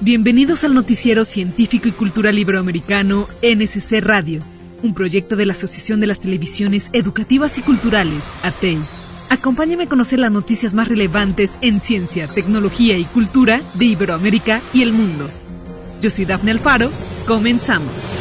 Bienvenidos al noticiero científico y cultural iberoamericano NSC Radio, un proyecto de la Asociación de las Televisiones Educativas y Culturales, ATEI. Acompáñame a conocer las noticias más relevantes en ciencia, tecnología y cultura de Iberoamérica y el mundo. Yo soy Dafne Alfaro, comenzamos.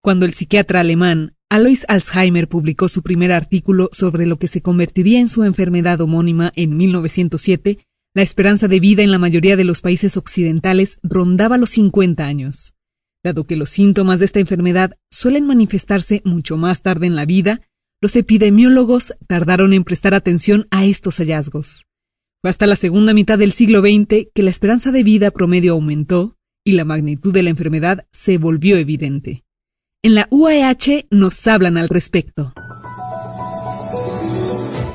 Cuando el psiquiatra alemán Alois Alzheimer publicó su primer artículo sobre lo que se convertiría en su enfermedad homónima en 1907, la esperanza de vida en la mayoría de los países occidentales rondaba los 50 años. Dado que los síntomas de esta enfermedad suelen manifestarse mucho más tarde en la vida, los epidemiólogos tardaron en prestar atención a estos hallazgos. Fue hasta la segunda mitad del siglo XX que la esperanza de vida promedio aumentó y la magnitud de la enfermedad se volvió evidente. En la UAH nos hablan al respecto.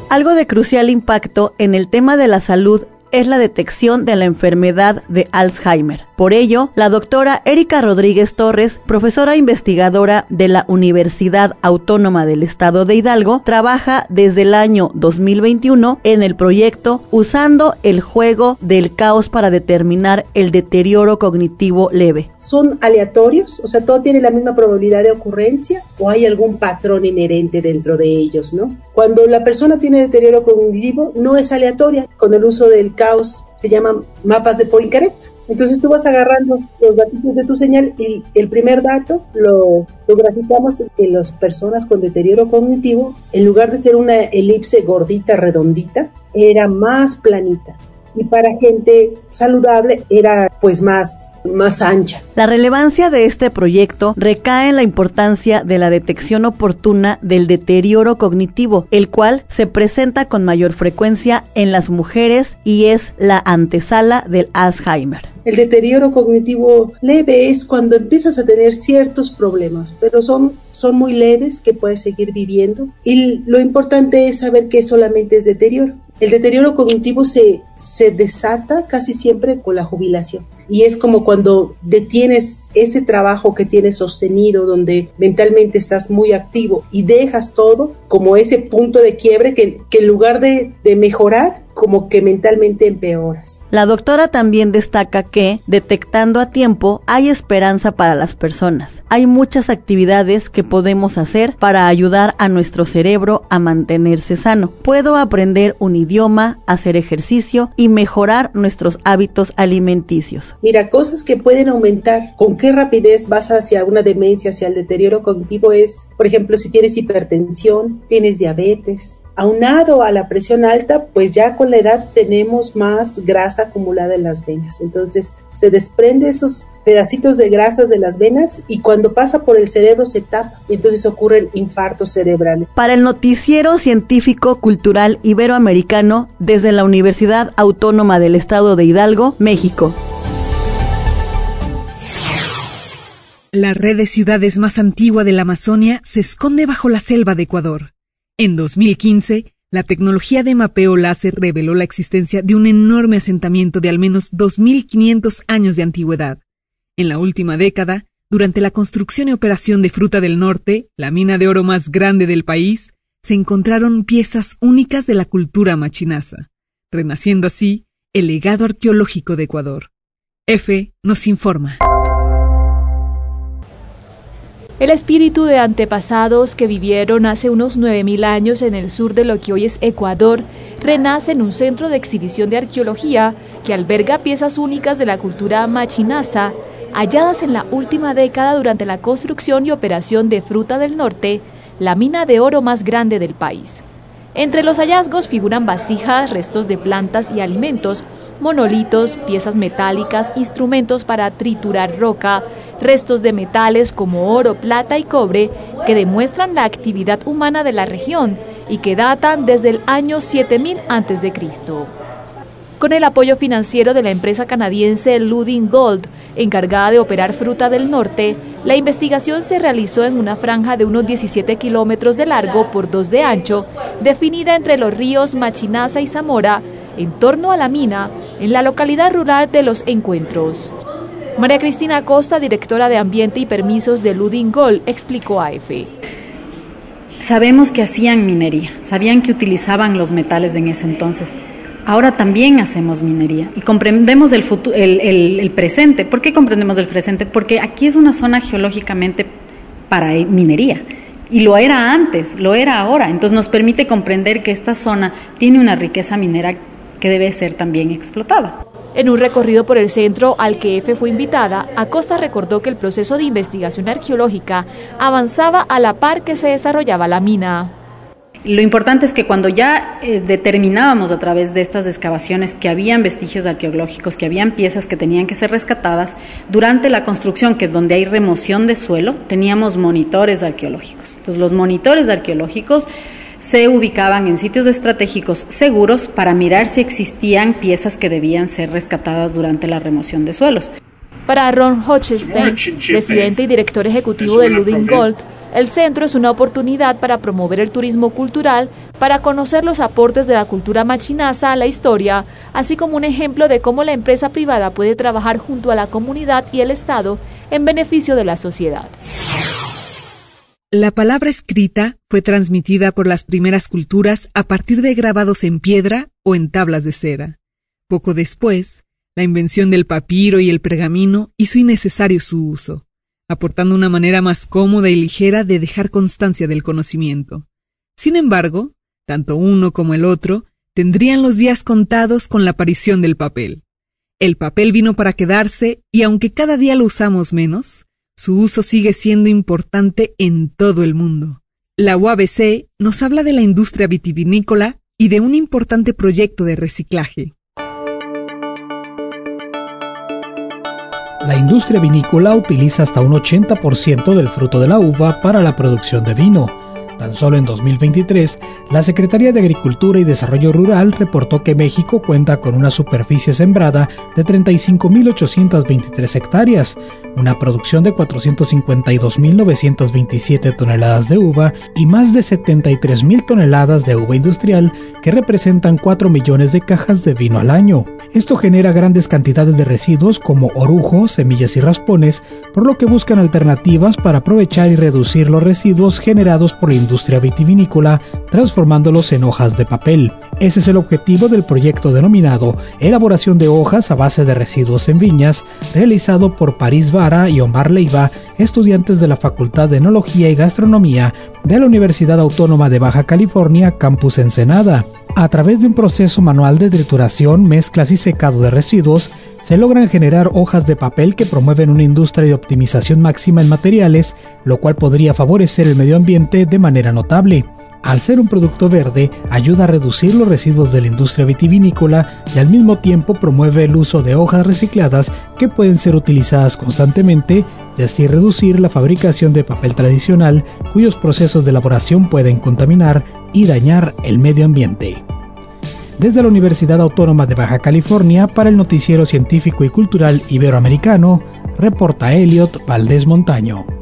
Algo de crucial impacto en el tema de la salud es la detección de la enfermedad de Alzheimer. Por ello, la doctora Erika Rodríguez Torres, profesora investigadora de la Universidad Autónoma del Estado de Hidalgo, trabaja desde el año 2021 en el proyecto Usando el juego del caos para determinar el deterioro cognitivo leve. ¿Son aleatorios? O sea, todo tiene la misma probabilidad de ocurrencia o hay algún patrón inherente dentro de ellos, ¿no? Cuando la persona tiene deterioro cognitivo, no es aleatoria. Con el uso del caos se llaman mapas de Poincaré. Entonces tú vas agarrando los datos de tu señal y el primer dato lo, lo graficamos en las personas con deterioro cognitivo. En lugar de ser una elipse gordita, redondita, era más planita y para gente saludable era pues más, más ancha. La relevancia de este proyecto recae en la importancia de la detección oportuna del deterioro cognitivo, el cual se presenta con mayor frecuencia en las mujeres y es la antesala del Alzheimer. El deterioro cognitivo leve es cuando empiezas a tener ciertos problemas, pero son, son muy leves que puedes seguir viviendo. Y lo importante es saber que solamente es deterioro. El deterioro cognitivo se, se desata casi siempre con la jubilación. Y es como cuando detienes ese trabajo que tienes sostenido, donde mentalmente estás muy activo y dejas todo como ese punto de quiebre que, que en lugar de, de mejorar, como que mentalmente empeoras. La doctora también destaca que, detectando a tiempo, hay esperanza para las personas. Hay muchas actividades que podemos hacer para ayudar a nuestro cerebro a mantenerse sano. Puedo aprender un idioma, hacer ejercicio y mejorar nuestros hábitos alimenticios. Mira, cosas que pueden aumentar. ¿Con qué rapidez vas hacia una demencia, hacia el deterioro cognitivo? Es, por ejemplo, si tienes hipertensión, tienes diabetes, aunado a la presión alta, pues ya con la edad tenemos más grasa acumulada en las venas. Entonces se desprende esos pedacitos de grasas de las venas y cuando pasa por el cerebro se tapa y entonces ocurren infartos cerebrales. Para el noticiero científico cultural iberoamericano desde la Universidad Autónoma del Estado de Hidalgo, México. La red de ciudades más antigua de la Amazonia se esconde bajo la selva de Ecuador. En 2015, la tecnología de mapeo láser reveló la existencia de un enorme asentamiento de al menos 2.500 años de antigüedad. En la última década, durante la construcción y operación de Fruta del Norte, la mina de oro más grande del país, se encontraron piezas únicas de la cultura machinaza, renaciendo así el legado arqueológico de Ecuador. F nos informa. El espíritu de antepasados que vivieron hace unos 9.000 años en el sur de lo que hoy es Ecuador renace en un centro de exhibición de arqueología que alberga piezas únicas de la cultura machinaza halladas en la última década durante la construcción y operación de Fruta del Norte, la mina de oro más grande del país. Entre los hallazgos figuran vasijas, restos de plantas y alimentos, monolitos, piezas metálicas, instrumentos para triturar roca, restos de metales como oro, plata y cobre que demuestran la actividad humana de la región y que datan desde el año 7000 a.C. Con el apoyo financiero de la empresa canadiense Luding Gold, encargada de operar fruta del norte, la investigación se realizó en una franja de unos 17 kilómetros de largo por 2 de ancho, definida entre los ríos Machinaza y Zamora, en torno a la mina, en la localidad rural de Los Encuentros. María Cristina Acosta, directora de Ambiente y Permisos de Ludingol, explicó a EFE. Sabemos que hacían minería, sabían que utilizaban los metales en ese entonces, ahora también hacemos minería y comprendemos el, el, presente. ¿Por qué comprendemos el presente? Porque aquí es una zona geológicamente para minería. Y lo era antes, lo era ahora. Entonces nos permite comprender que esta zona tiene una riqueza minera que debe ser también explotada. En un recorrido por el centro al que EFE fue invitada, Acosta recordó que el proceso de investigación arqueológica avanzaba a la par que se desarrollaba la mina. Lo importante es que cuando ya eh, determinábamos a través de estas excavaciones que habían vestigios arqueológicos, que habían piezas que tenían que ser rescatadas, durante la construcción, que es donde hay remoción de suelo, teníamos monitores arqueológicos. Entonces los monitores arqueológicos se ubicaban en sitios estratégicos seguros para mirar si existían piezas que debían ser rescatadas durante la remoción de suelos. Para Ron Hochstein, presidente y director ejecutivo de Luding Gold, el centro es una oportunidad para promover el turismo cultural, para conocer los aportes de la cultura machinaza a la historia, así como un ejemplo de cómo la empresa privada puede trabajar junto a la comunidad y el Estado en beneficio de la sociedad. La palabra escrita fue transmitida por las primeras culturas a partir de grabados en piedra o en tablas de cera. Poco después, la invención del papiro y el pergamino hizo innecesario su uso aportando una manera más cómoda y ligera de dejar constancia del conocimiento. Sin embargo, tanto uno como el otro tendrían los días contados con la aparición del papel. El papel vino para quedarse y aunque cada día lo usamos menos, su uso sigue siendo importante en todo el mundo. La UABC nos habla de la industria vitivinícola y de un importante proyecto de reciclaje. La industria vinícola utiliza hasta un 80% del fruto de la uva para la producción de vino. Tan solo en 2023, la Secretaría de Agricultura y Desarrollo Rural reportó que México cuenta con una superficie sembrada de 35.823 hectáreas, una producción de 452.927 toneladas de uva y más de 73.000 toneladas de uva industrial que representan 4 millones de cajas de vino al año. Esto genera grandes cantidades de residuos como orujo, semillas y raspones, por lo que buscan alternativas para aprovechar y reducir los residuos generados por la industria vitivinícola, transformándolos en hojas de papel. Ese es el objetivo del proyecto denominado Elaboración de hojas a base de residuos en viñas, realizado por París Vara y Omar Leiva, estudiantes de la Facultad de Enología y Gastronomía de la Universidad Autónoma de Baja California, Campus Ensenada. A través de un proceso manual de trituración, mezclas y secado de residuos, se logran generar hojas de papel que promueven una industria de optimización máxima en materiales, lo cual podría favorecer el medio ambiente de manera notable. Al ser un producto verde, ayuda a reducir los residuos de la industria vitivinícola y al mismo tiempo promueve el uso de hojas recicladas que pueden ser utilizadas constantemente y así reducir la fabricación de papel tradicional cuyos procesos de elaboración pueden contaminar y dañar el medio ambiente. Desde la Universidad Autónoma de Baja California para el Noticiero Científico y Cultural Iberoamericano, reporta Elliot Valdés Montaño.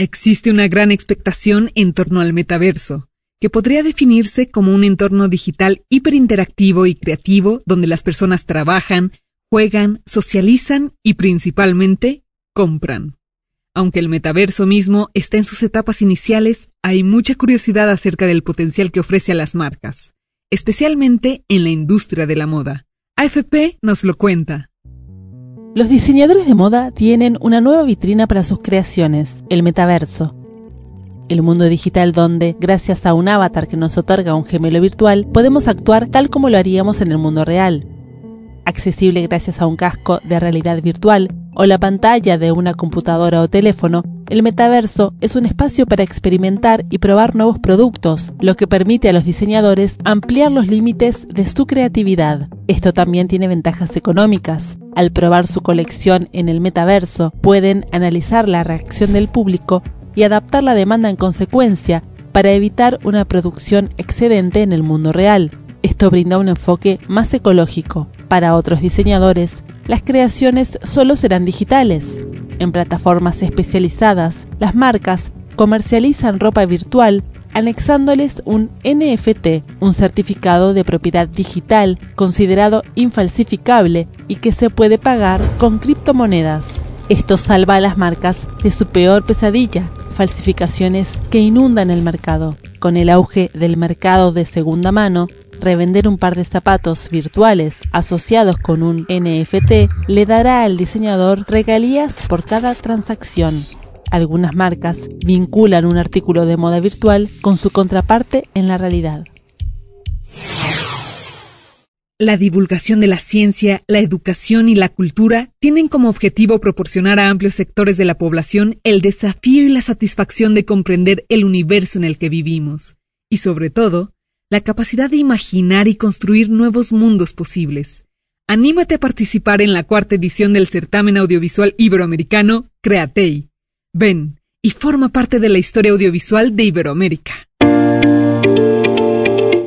Existe una gran expectación en torno al metaverso, que podría definirse como un entorno digital hiperinteractivo y creativo donde las personas trabajan, juegan, socializan y principalmente compran. Aunque el metaverso mismo está en sus etapas iniciales, hay mucha curiosidad acerca del potencial que ofrece a las marcas, especialmente en la industria de la moda. AFP nos lo cuenta. Los diseñadores de moda tienen una nueva vitrina para sus creaciones, el metaverso. El mundo digital donde, gracias a un avatar que nos otorga un gemelo virtual, podemos actuar tal como lo haríamos en el mundo real. Accesible gracias a un casco de realidad virtual, o la pantalla de una computadora o teléfono, el metaverso es un espacio para experimentar y probar nuevos productos, lo que permite a los diseñadores ampliar los límites de su creatividad. Esto también tiene ventajas económicas. Al probar su colección en el metaverso, pueden analizar la reacción del público y adaptar la demanda en consecuencia para evitar una producción excedente en el mundo real. Esto brinda un enfoque más ecológico. Para otros diseñadores, las creaciones solo serán digitales. En plataformas especializadas, las marcas comercializan ropa virtual anexándoles un NFT, un certificado de propiedad digital considerado infalsificable y que se puede pagar con criptomonedas. Esto salva a las marcas de su peor pesadilla, falsificaciones que inundan el mercado. Con el auge del mercado de segunda mano, revender un par de zapatos virtuales asociados con un NFT le dará al diseñador regalías por cada transacción. Algunas marcas vinculan un artículo de moda virtual con su contraparte en la realidad. La divulgación de la ciencia, la educación y la cultura tienen como objetivo proporcionar a amplios sectores de la población el desafío y la satisfacción de comprender el universo en el que vivimos, y sobre todo, la capacidad de imaginar y construir nuevos mundos posibles. Anímate a participar en la cuarta edición del certamen audiovisual iberoamericano Createi. Ven y forma parte de la historia audiovisual de Iberoamérica.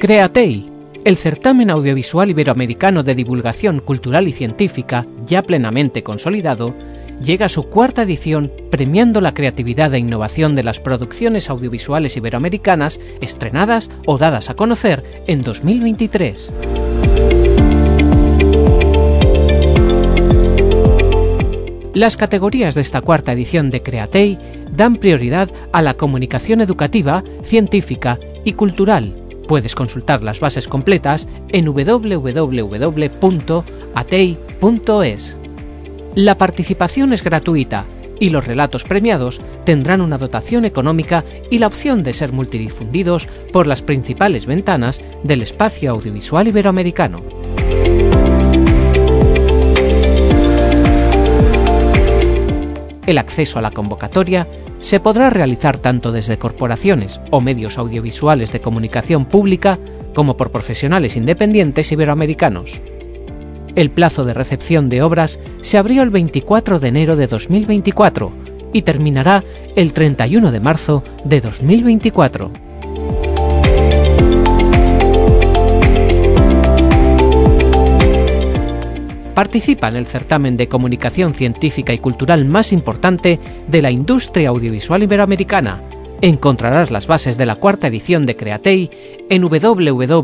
Createi el certamen audiovisual iberoamericano de divulgación cultural y científica, ya plenamente consolidado, llega a su cuarta edición premiando la creatividad e innovación de las producciones audiovisuales iberoamericanas estrenadas o dadas a conocer en 2023. Las categorías de esta cuarta edición de Createi dan prioridad a la comunicación educativa, científica y cultural, Puedes consultar las bases completas en www.atei.es. La participación es gratuita y los relatos premiados tendrán una dotación económica y la opción de ser multidifundidos por las principales ventanas del espacio audiovisual iberoamericano. El acceso a la convocatoria se podrá realizar tanto desde corporaciones o medios audiovisuales de comunicación pública como por profesionales independientes iberoamericanos. El plazo de recepción de obras se abrió el 24 de enero de 2024 y terminará el 31 de marzo de 2024. Participa en el certamen de comunicación científica y cultural más importante de la industria audiovisual iberoamericana. Encontrarás las bases de la cuarta edición de Createi en www.atei.es.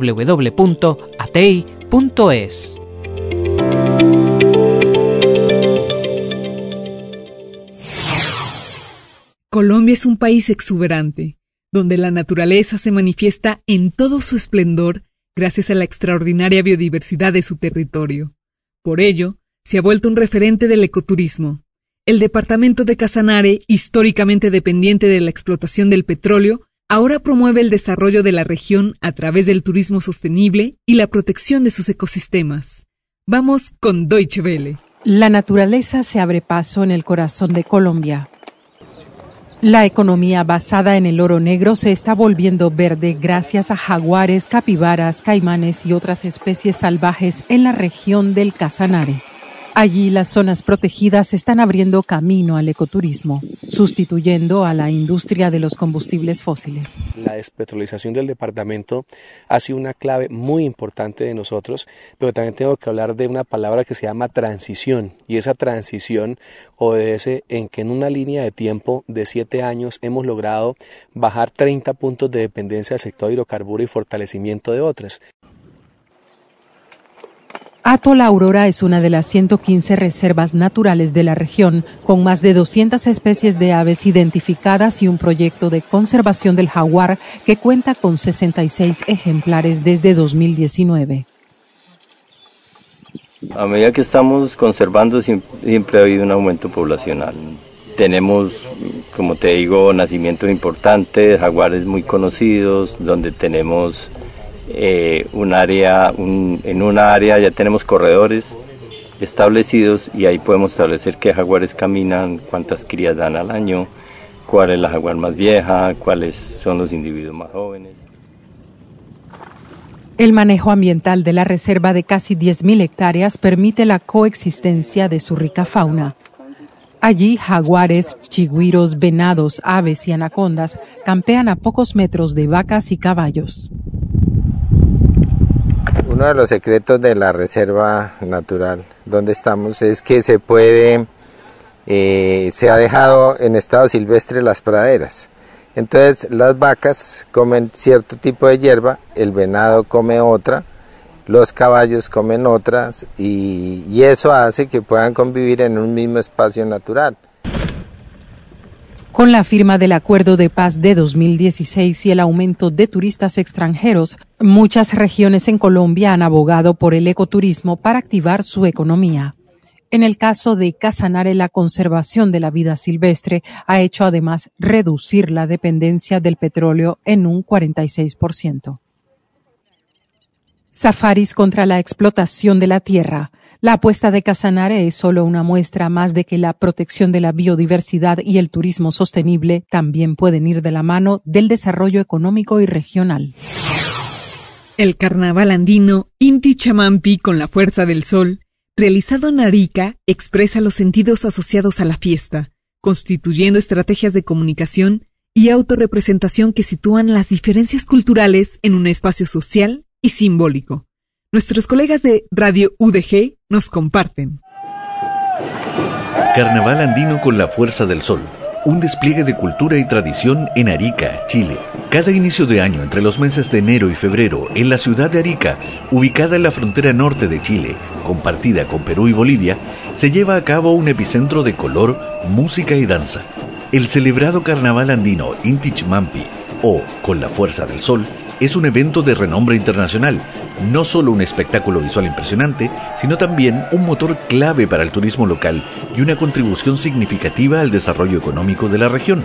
Colombia es un país exuberante, donde la naturaleza se manifiesta en todo su esplendor gracias a la extraordinaria biodiversidad de su territorio. Por ello, se ha vuelto un referente del ecoturismo. El departamento de Casanare, históricamente dependiente de la explotación del petróleo, ahora promueve el desarrollo de la región a través del turismo sostenible y la protección de sus ecosistemas. Vamos con Deutsche Welle. La naturaleza se abre paso en el corazón de Colombia. La economía basada en el oro negro se está volviendo verde gracias a jaguares, capibaras, caimanes y otras especies salvajes en la región del Casanare. Allí las zonas protegidas están abriendo camino al ecoturismo, sustituyendo a la industria de los combustibles fósiles. La despetrolización del departamento ha sido una clave muy importante de nosotros, pero también tengo que hablar de una palabra que se llama transición, y esa transición obedece en que en una línea de tiempo de siete años hemos logrado bajar 30 puntos de dependencia del sector hidrocarburo y fortalecimiento de otras. Atol Aurora es una de las 115 reservas naturales de la región, con más de 200 especies de aves identificadas y un proyecto de conservación del jaguar que cuenta con 66 ejemplares desde 2019. A medida que estamos conservando siempre ha habido un aumento poblacional. Tenemos, como te digo, nacimientos importantes, jaguares muy conocidos, donde tenemos eh, un área, en una área ya tenemos corredores establecidos y ahí podemos establecer qué jaguares caminan, cuántas crías dan al año, cuál es la jaguar más vieja, cuáles son los individuos más jóvenes. El manejo ambiental de la reserva de casi 10.000 hectáreas permite la coexistencia de su rica fauna. Allí, jaguares, chigüiros, venados, aves y anacondas campean a pocos metros de vacas y caballos. Uno de los secretos de la reserva natural donde estamos es que se puede, eh, se ha dejado en estado silvestre las praderas. Entonces las vacas comen cierto tipo de hierba, el venado come otra, los caballos comen otras y, y eso hace que puedan convivir en un mismo espacio natural. Con la firma del Acuerdo de Paz de 2016 y el aumento de turistas extranjeros, muchas regiones en Colombia han abogado por el ecoturismo para activar su economía. En el caso de Casanare, la conservación de la vida silvestre ha hecho además reducir la dependencia del petróleo en un 46%. Safaris contra la explotación de la tierra. La apuesta de Casanare es solo una muestra más de que la protección de la biodiversidad y el turismo sostenible también pueden ir de la mano del desarrollo económico y regional. El carnaval andino Inti Chamampi con la fuerza del sol, realizado en Arica, expresa los sentidos asociados a la fiesta, constituyendo estrategias de comunicación y autorrepresentación que sitúan las diferencias culturales en un espacio social y simbólico. Nuestros colegas de Radio UDG nos comparten. Carnaval andino con la fuerza del sol. Un despliegue de cultura y tradición en Arica, Chile. Cada inicio de año, entre los meses de enero y febrero, en la ciudad de Arica, ubicada en la frontera norte de Chile, compartida con Perú y Bolivia, se lleva a cabo un epicentro de color, música y danza. El celebrado carnaval andino Intich Mampi, o Con la Fuerza del Sol, es un evento de renombre internacional, no solo un espectáculo visual impresionante, sino también un motor clave para el turismo local y una contribución significativa al desarrollo económico de la región,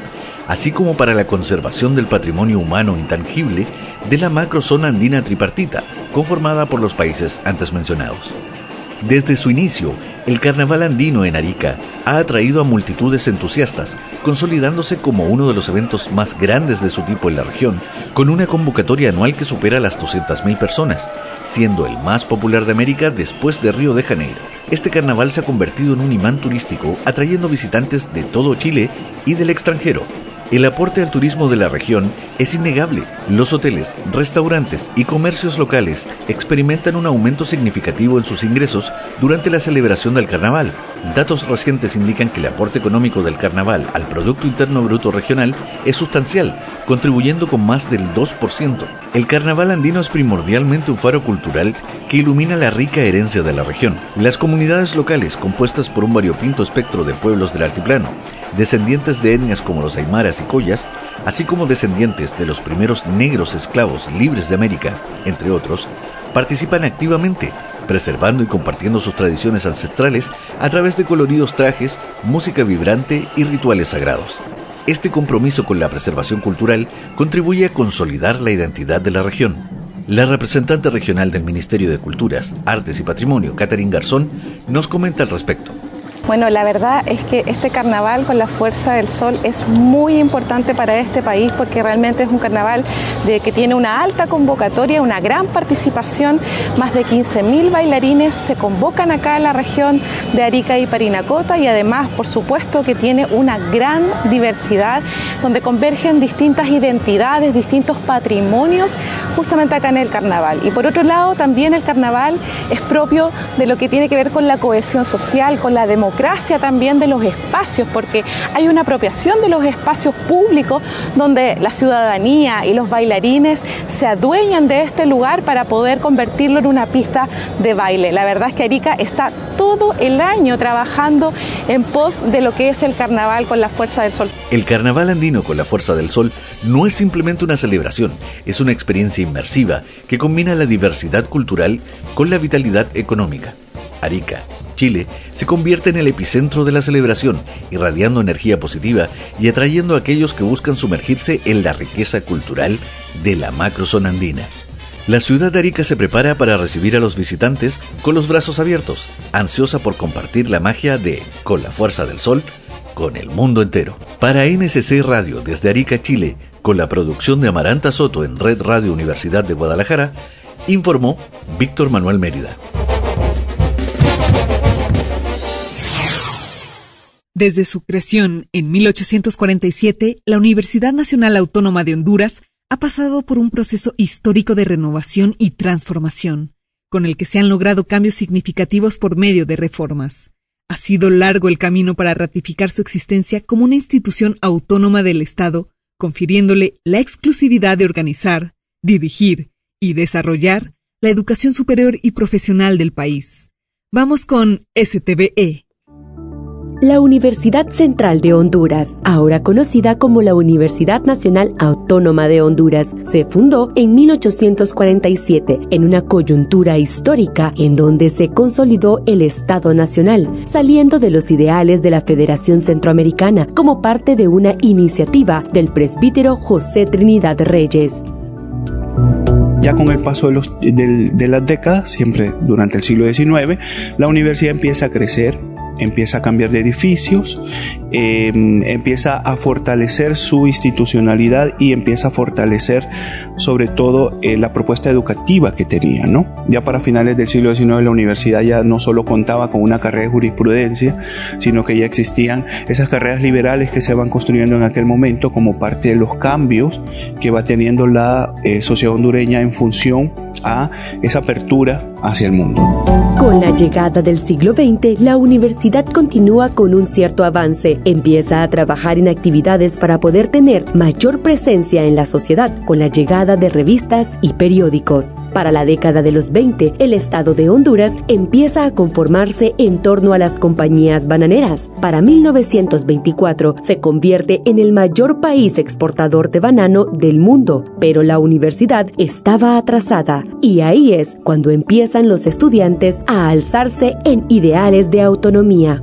así como para la conservación del patrimonio humano intangible de la macrozona andina tripartita, conformada por los países antes mencionados. Desde su inicio, el carnaval andino en Arica ha atraído a multitudes entusiastas, consolidándose como uno de los eventos más grandes de su tipo en la región, con una convocatoria anual que supera las 200.000 personas, siendo el más popular de América después de Río de Janeiro. Este carnaval se ha convertido en un imán turístico, atrayendo visitantes de todo Chile y del extranjero, el aporte al turismo de la región es innegable. Los hoteles, restaurantes y comercios locales experimentan un aumento significativo en sus ingresos durante la celebración del carnaval. Datos recientes indican que el aporte económico del carnaval al Producto Interno Bruto Regional es sustancial, contribuyendo con más del 2%. El carnaval andino es primordialmente un faro cultural que ilumina la rica herencia de la región. Las comunidades locales, compuestas por un variopinto espectro de pueblos del altiplano, descendientes de etnias como los aymaras y collas, así como descendientes de los primeros negros esclavos libres de América, entre otros, participan activamente, preservando y compartiendo sus tradiciones ancestrales a través de coloridos trajes, música vibrante y rituales sagrados. Este compromiso con la preservación cultural contribuye a consolidar la identidad de la región. La representante regional del Ministerio de Culturas, Artes y Patrimonio, Catherine Garzón, nos comenta al respecto. Bueno, la verdad es que este carnaval con la fuerza del sol es muy importante para este país porque realmente es un carnaval de que tiene una alta convocatoria, una gran participación, más de 15.000 bailarines se convocan acá en la región de Arica y Parinacota y además, por supuesto, que tiene una gran diversidad donde convergen distintas identidades, distintos patrimonios justamente acá en el carnaval. Y por otro lado, también el carnaval es propio de lo que tiene que ver con la cohesión social, con la democracia también de los espacios, porque hay una apropiación de los espacios públicos donde la ciudadanía y los bailarines se adueñan de este lugar para poder convertirlo en una pista de baile. La verdad es que Arica está todo el año trabajando en pos de lo que es el carnaval con la fuerza del sol. El carnaval andino con la fuerza del sol no es simplemente una celebración, es una experiencia inmersiva que combina la diversidad cultural con la vitalidad económica. Arica, Chile, se convierte en el epicentro de la celebración, irradiando energía positiva y atrayendo a aquellos que buscan sumergirse en la riqueza cultural de la macrozona andina. La ciudad de Arica se prepara para recibir a los visitantes con los brazos abiertos, ansiosa por compartir la magia de Con la Fuerza del Sol con el mundo entero. Para NSC Radio desde Arica, Chile, con la producción de Amaranta Soto en Red Radio Universidad de Guadalajara, informó Víctor Manuel Mérida. Desde su creación en 1847, la Universidad Nacional Autónoma de Honduras ha pasado por un proceso histórico de renovación y transformación, con el que se han logrado cambios significativos por medio de reformas. Ha sido largo el camino para ratificar su existencia como una institución autónoma del Estado, confiriéndole la exclusividad de organizar, dirigir y desarrollar la educación superior y profesional del país. Vamos con STBE. La Universidad Central de Honduras, ahora conocida como la Universidad Nacional Autónoma de Honduras, se fundó en 1847 en una coyuntura histórica en donde se consolidó el Estado Nacional, saliendo de los ideales de la Federación Centroamericana como parte de una iniciativa del presbítero José Trinidad Reyes. Ya con el paso de, de, las décadas, siempre durante el siglo XIX, la universidad empieza a crecer, empieza a cambiar de edificios, em, empieza a fortalecer su institucionalidad y empieza a fortalecer sobre todo eh, la propuesta educativa que tenía. ¿no? Ya para finales del siglo XIX la universidad ya no solo contaba con una carrera de jurisprudencia, sino que ya existían esas carreras liberales que se van construyendo en aquel momento como parte de los cambios que va teniendo la eh, sociedad hondureña en función a esa apertura hacia el mundo. Con la llegada del siglo XX, la universidad continúa con un cierto avance. Empieza a trabajar en actividades para poder tener mayor presencia en la sociedad con la llegada de revistas y periódicos. Para la década de los 20, el estado de Honduras empieza a conformarse en torno a las compañías bananeras. Para 1924 se convierte en el mayor país exportador de banano del mundo, pero la universidad estaba atrasada y ahí es cuando empiezan los estudiantes alzarse en ideales de autonomía.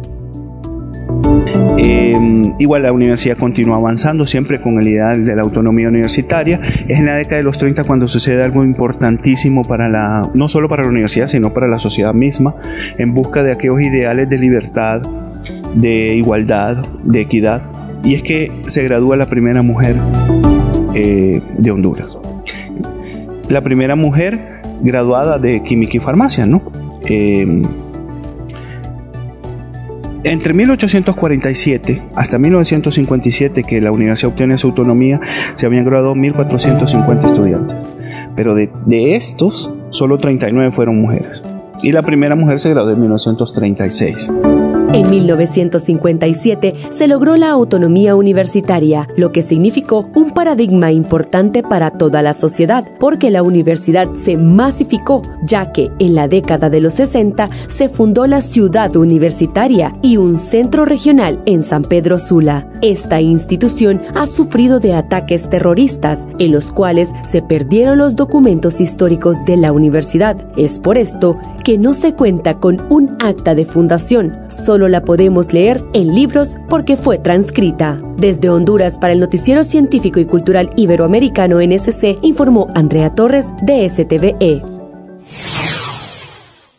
Em, igual la universidad continúa avanzando siempre con el ideal de la autonomía universitaria. Es en la década de los 30 cuando sucede algo importantísimo para la, no solo para la universidad, sino para la sociedad misma, en busca de aquellos ideales de libertad, de igualdad, de equidad. Y es que se gradúa la primera mujer eh, de Honduras la primera mujer graduada de química y farmacia, ¿no? Em, entre 1847 hasta 1957, que la universidad obtiene su autonomía, se habían graduado 1.450 estudiantes. Pero de, de estos, solo 39 fueron mujeres. Y la primera mujer se graduó en 1936. En 1957 se logró la autonomía universitaria, lo que significó un paradigma importante para toda la sociedad, porque la universidad se masificó, ya que en la década de los 60 se fundó la ciudad universitaria y un centro regional en San Pedro Sula. Esta institución ha sufrido de ataques terroristas, en los cuales se perdieron los documentos históricos de la universidad. Es por esto que no se cuenta con un acta de fundación, solo la podemos leer en libros porque fue transcrita. Desde Honduras para el Noticiero Científico y Cultural Iberoamericano NSC informó Andrea Torres de STVE.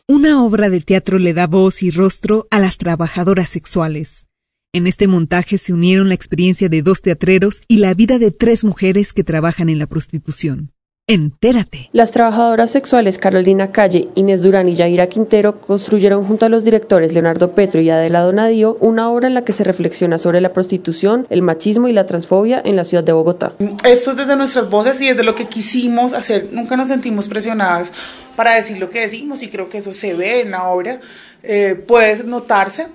Una obra de teatro le da voz y rostro a las trabajadoras sexuales. En este montaje se unieron la experiencia de dos teatreros y la vida de tres mujeres que trabajan en la prostitución. Entérate. Las trabajadoras sexuales Carolina Calle, Inés Durán y Yaira Quintero construyeron junto a los directores Leonardo Petro y Adela Donadío una obra en la que se reflexiona sobre la prostitución, el machismo y la transfobia en la ciudad de Bogotá. Esto es desde nuestras voces y desde lo que quisimos hacer. Nunca nos sentimos presionadas para decir lo que decimos y creo que eso se ve en la obra, eh, puede notarse.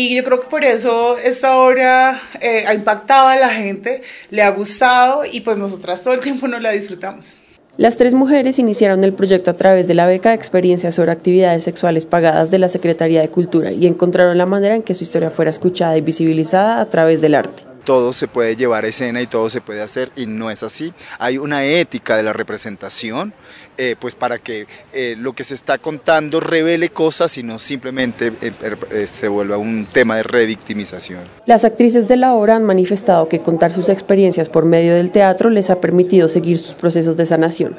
Y yo creo que por eso esta obra eh, ha impactado a la gente, le ha gustado y pues nosotras todo el tiempo nos la disfrutamos. Las tres mujeres iniciaron el proyecto a través de la beca de experiencias sobre actividades sexuales pagadas de la Secretaría de Cultura y encontraron la manera en que su historia fuera escuchada y visibilizada a través del arte todo se puede llevar a escena y todo se puede hacer y no es así. Hay una ética de la representación, eh, pues para que eh, lo que se está contando revele cosas y no simplemente eh, se vuelva un tema de revictimización. Las actrices de la obra han manifestado que contar sus experiencias por medio del teatro les ha permitido seguir sus procesos de sanación.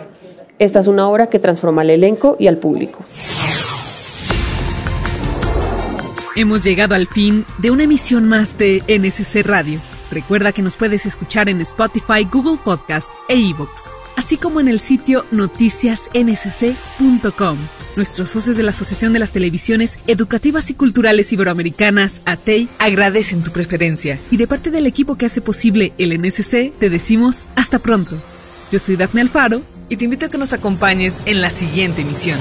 Esta es una obra que transforma al elenco y al público. Hemos llegado al fin de una emisión más de NSC Radio. Recuerda que nos puedes escuchar en Spotify, Google Podcast e iVoox, así como en el sitio noticiasnsc.com. Nuestros socios de la Asociación de las Televisiones Educativas y Culturales Iberoamericanas, ATEI, agradecen tu preferencia. Y de parte del equipo que hace posible el NSC, te decimos hasta pronto. Yo soy Dafne Alfaro y te invito a que nos acompañes en la siguiente emisión.